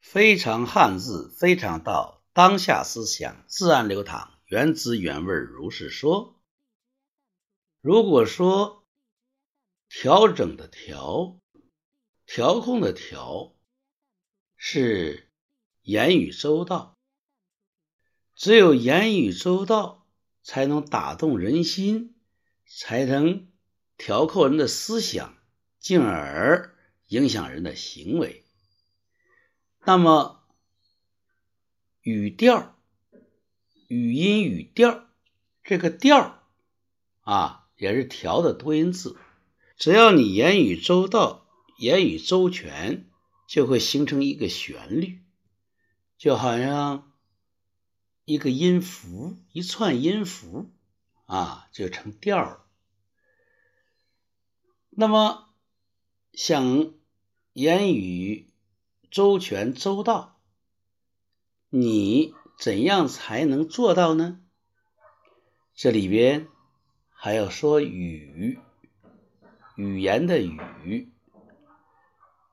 非常汉字，非常道，当下思想自然流淌，原汁原味如是说。如果说调整的调，调控的调，是言语周到，只有言语周到，才能打动人心，才能调控人的思想，进而影响人的行为。那么，语调、语音、语调，这个调啊，也是调的多音字。只要你言语周到、言语周全，就会形成一个旋律，就好像一个音符，一串音符啊，就成调了。那么，想言语。周全周到，你怎样才能做到呢？这里边还要说语，语言的语，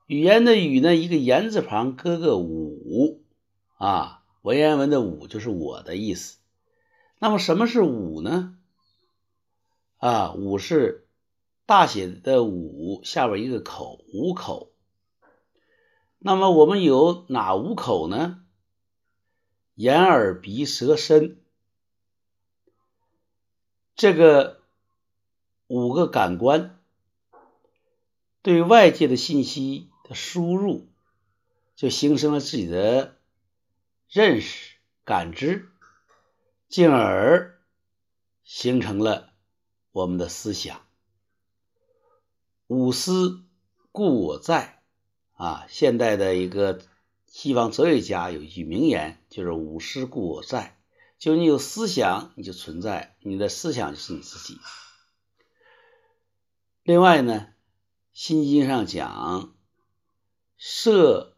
语言的语呢？一个言字旁搁个五啊，文言文的五就是我的意思。那么什么是五呢？啊，五是大写的五，下边一个口，五口。那么我们有哪五口呢？眼、耳、鼻、舌、身，这个五个感官对外界的信息的输入，就形成了自己的认识、感知，进而形成了我们的思想。五思故我在。啊，现代的一个西方哲学家有一句名言，就是“无思故我在”，就你有思想，你就存在，你的思想就是你自己。另外呢，《心经》上讲，色、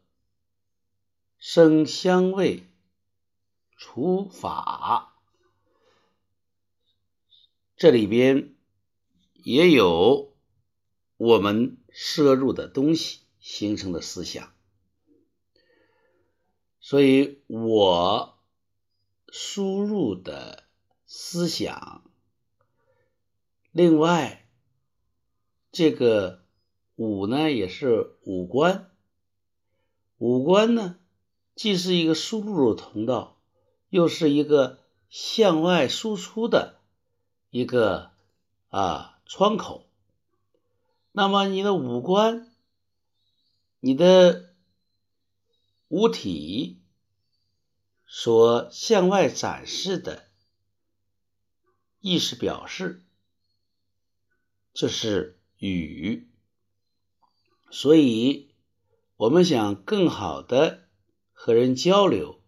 声、香味、除法，这里边也有我们摄入的东西。形成的思想，所以我输入的思想，另外这个五呢也是五官，五官呢既是一个输入的通道，又是一个向外输出的一个啊窗口。那么你的五官。你的五体所向外展示的意识表示，这是语。所以，我们想更好的和人交流，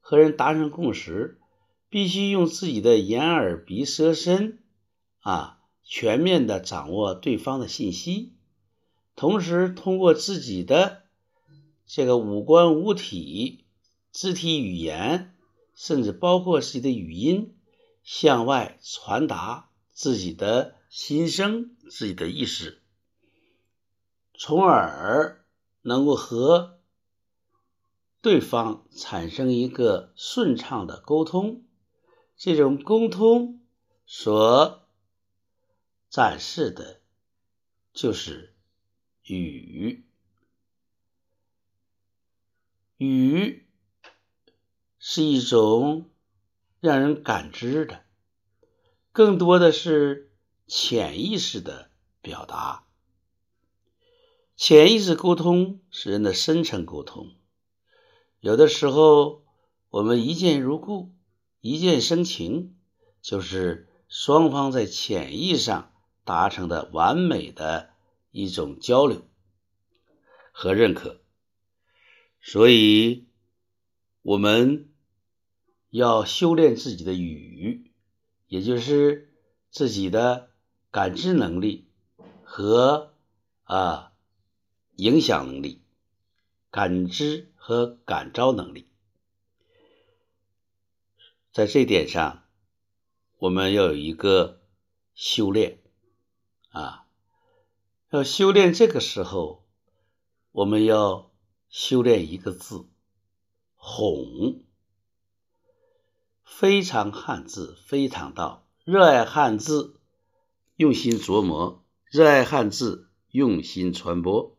和人达成共识，必须用自己的眼、耳、鼻、舌、身啊，全面的掌握对方的信息。同时，通过自己的这个五官、五体、肢体语言，甚至包括自己的语音，向外传达自己的心声、自己的意识，从而能够和对方产生一个顺畅的沟通。这种沟通所展示的，就是。语，语是一种让人感知的，更多的是潜意识的表达。潜意识沟通是人的深层沟通，有的时候我们一见如故，一见生情，就是双方在潜意识上达成的完美的。一种交流和认可，所以我们要修炼自己的语，也就是自己的感知能力和啊影响能力，感知和感召能力，在这点上，我们要有一个修炼啊。要修炼这个时候，我们要修炼一个字，哄。非常汉字，非常道。热爱汉字，用心琢磨；热爱汉字，用心传播。